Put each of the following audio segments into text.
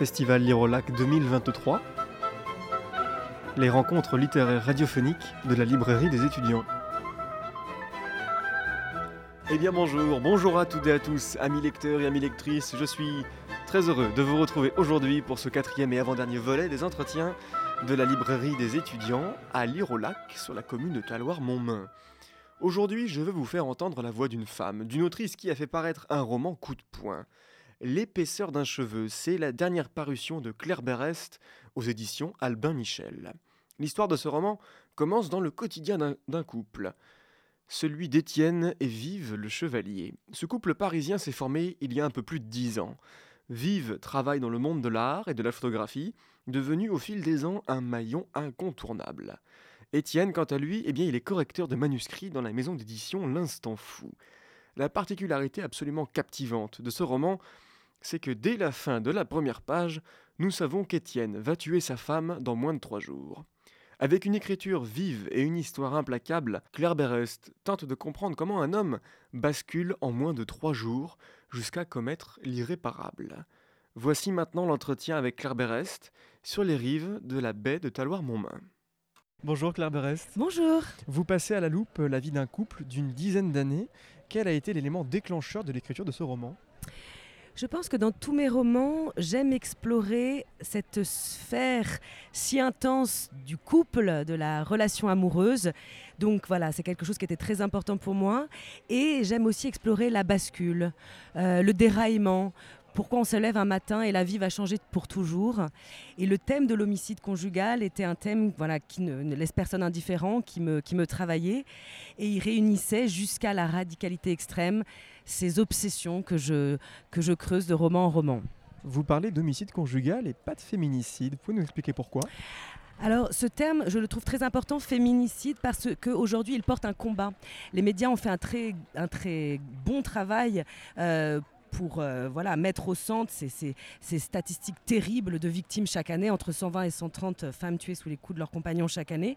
Festival Lirolac 2023, les rencontres littéraires radiophoniques de la librairie des étudiants. Eh bien bonjour, bonjour à toutes et à tous, amis lecteurs et amis lectrices, je suis très heureux de vous retrouver aujourd'hui pour ce quatrième et avant-dernier volet des entretiens de la librairie des étudiants à Lirolac sur la commune de Taloir-Montmain. Aujourd'hui, je veux vous faire entendre la voix d'une femme, d'une autrice qui a fait paraître un roman coup de poing. L'épaisseur d'un cheveu, c'est la dernière parution de Claire Berest aux éditions Albin Michel. L'histoire de ce roman commence dans le quotidien d'un couple, celui d'Étienne et Vive le Chevalier. Ce couple parisien s'est formé il y a un peu plus de dix ans. Vive travaille dans le monde de l'art et de la photographie, devenu au fil des ans un maillon incontournable. Étienne, quant à lui, eh bien, il est correcteur de manuscrits dans la maison d'édition L'Instant Fou. La particularité absolument captivante de ce roman, c'est que dès la fin de la première page, nous savons qu'Étienne va tuer sa femme dans moins de trois jours. Avec une écriture vive et une histoire implacable, Claire Berest tente de comprendre comment un homme bascule en moins de trois jours jusqu'à commettre l'irréparable. Voici maintenant l'entretien avec Claire Berest sur les rives de la baie de Taloir-Montmain. Bonjour Claire Berest. Bonjour. Vous passez à la loupe la vie d'un couple d'une dizaine d'années. Quel a été l'élément déclencheur de l'écriture de ce roman? Je pense que dans tous mes romans, j'aime explorer cette sphère si intense du couple, de la relation amoureuse. Donc voilà, c'est quelque chose qui était très important pour moi. Et j'aime aussi explorer la bascule, euh, le déraillement, pourquoi on se lève un matin et la vie va changer pour toujours. Et le thème de l'homicide conjugal était un thème voilà, qui ne, laisse personne indifférent, qui me, qui me travaillait. Et il réunissait jusqu'à la radicalité extrême ces obsessions que je, que je creuse de roman en roman. Vous parlez d'homicide conjugal et pas de féminicide. Vous pouvez nous expliquer pourquoi? Alors ce terme, je le trouve très important, féminicide, parce qu'aujourd'hui il porte un combat. Les médias ont fait un très, un très bon travail euh, pour euh, voilà, mettre au centre ces, statistiques terribles de victimes chaque année, entre 120 et 130 femmes tuées sous les coups de leurs compagnons chaque année.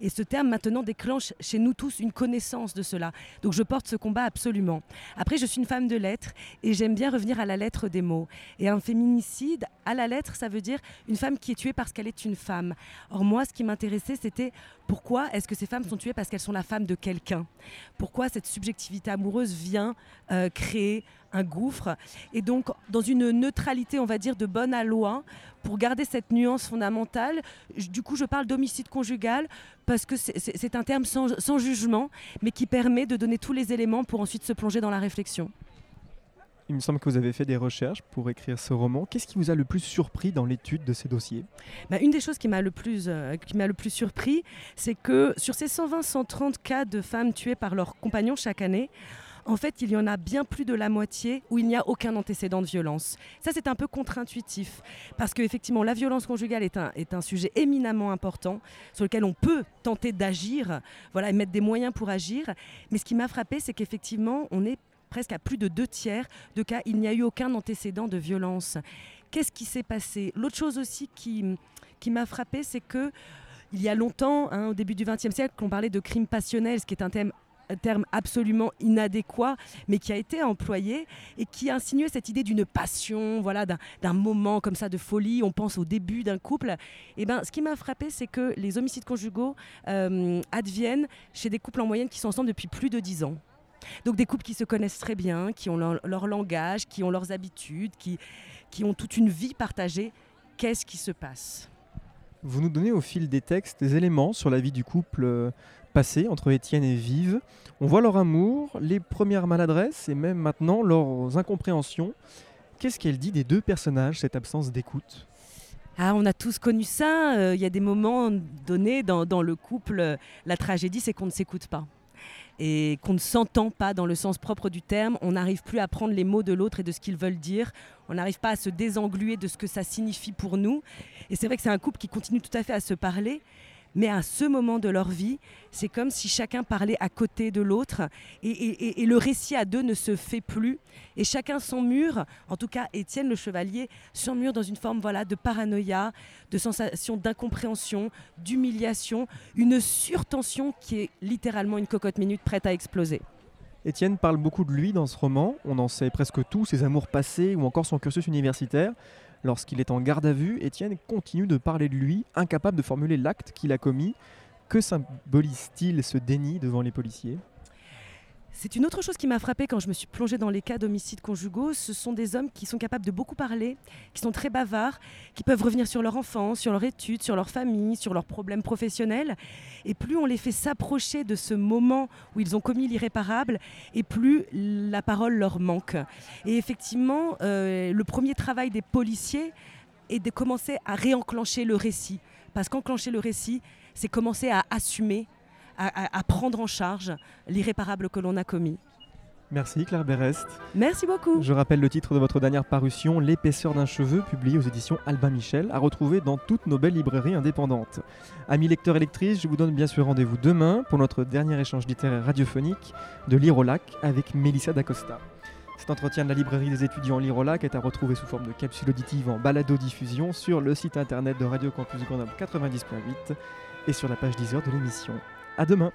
Et ce terme maintenant déclenche chez nous tous une connaissance de cela. Donc je porte ce combat absolument. Après, je suis une femme de lettres et j'aime bien revenir à la lettre des mots. Et un féminicide, à la lettre, ça veut dire une femme qui est tuée parce qu'elle est une femme. Or moi, ce qui m'intéressait, c'était pourquoi est-ce que ces femmes sont tuées parce qu'elles sont la femme de quelqu'un? Pourquoi cette subjectivité amoureuse vient euh, créer un gouffre. Et donc, dans une neutralité, on va dire, de bonne à loi, pour garder cette nuance fondamentale, du coup, je parle d'homicide conjugal parce que c'est un terme sans, sans jugement, mais qui permet de donner tous les éléments pour ensuite se plonger dans la réflexion. Il me semble que vous avez fait des recherches pour écrire ce roman. Qu'est-ce qui vous a le plus surpris dans l'étude de ces dossiers? Bah, Une des choses qui m'a le, plus, euh, le plus surpris, c'est que sur ces 120-130 cas de femmes tuées par leurs compagnons chaque année, en fait, il y en a bien plus de la moitié où il n'y a aucun antécédent de violence. Ça, c'est un peu contre-intuitif, parce qu'effectivement, la violence conjugale est un, est un sujet éminemment important, sur lequel on peut tenter d'agir, voilà, et mettre des moyens pour agir. Mais ce qui m'a frappé, c'est qu'effectivement, on est presque à plus de deux tiers de cas, il n'y a eu aucun antécédent de violence. Qu'est-ce qui s'est passé? L'autre chose aussi qui, qui m'a frappé, c'est que il y a longtemps, hein, au début du XXe siècle, on parlait de crime passionnel, ce qui est un thème terme absolument inadéquat, mais qui a été employé et qui insinuait cette idée d'une passion, voilà, d'un moment comme ça de folie. On pense au début d'un couple. Et eh ben, ce qui m'a frappé, c'est que les homicides conjugaux euh, adviennent chez des couples en moyenne qui sont ensemble depuis plus de dix ans. Donc des couples qui se connaissent très bien, qui ont leur, leur langage, qui ont leurs habitudes, qui, qui ont toute une vie partagée. Qu'est-ce qui se passe? Vous nous donnez au fil des textes des éléments sur la vie du couple euh, passé entre Étienne et Vive. On voit leur amour, les premières maladresses et même maintenant leurs incompréhensions. Qu'est-ce qu'elle dit des deux personnages, cette absence d'écoute? Ah, on a tous connu ça. Euh, il y a des moments donnés dans, dans le couple, euh, la tragédie, c'est qu'on ne s'écoute pas et qu'on ne s'entend pas dans le sens propre du terme. On n'arrive plus à prendre les mots de l'autre et de ce qu'ils veulent dire. On n'arrive pas à se désengluer de ce que ça signifie pour nous. Et c'est vrai que c'est un couple qui continue tout à fait à se parler, mais à ce moment de leur vie, c'est comme si chacun parlait à côté de l'autre et, le récit à deux ne se fait plus. Et chacun son mur, en tout cas Étienne le Chevalier, son mur dans une forme voilà, de paranoïa, de sensation d'incompréhension, d'humiliation, une surtension qui est littéralement une cocotte minute prête à exploser. Étienne parle beaucoup de lui dans ce roman, on en sait presque tout, ses amours passés ou encore son cursus universitaire. Lorsqu'il est en garde à vue, Étienne continue de parler de lui, incapable de formuler l'acte qu'il a commis. Que symbolise-t-il ce déni devant les policiers? C'est une autre chose qui m'a frappée quand je me suis plongée dans les cas d'homicides conjugaux. Ce sont des hommes qui sont capables de beaucoup parler, qui sont très bavards, qui peuvent revenir sur leur enfance, sur leur études, sur leur famille, sur leurs problèmes professionnels. Et plus on les fait s'approcher de ce moment où ils ont commis l'irréparable, et plus la parole leur manque. Et effectivement, euh, le premier travail des policiers est de commencer à réenclencher le récit. Parce qu'enclencher le récit, c'est commencer à assumer à, prendre en charge l'irréparable que l'on a commis. Merci Claire Berest. Merci beaucoup. Je rappelle le titre de votre dernière parution, L'épaisseur d'un cheveu, publié aux éditions Albin Michel, à retrouver dans toutes nos belles librairies indépendantes. Amis lecteurs et lectrices, je vous donne bien sûr rendez-vous demain pour notre dernier échange littéraire radiophonique de Lire au lac avec Mélissa D'Acosta. Cet entretien de la librairie des étudiants Lire au lac est à retrouver sous forme de capsule auditive en balado-diffusion sur le site internet de Radio Campus Grenoble 90.8 et sur la page 10 heures de l'émission. À demain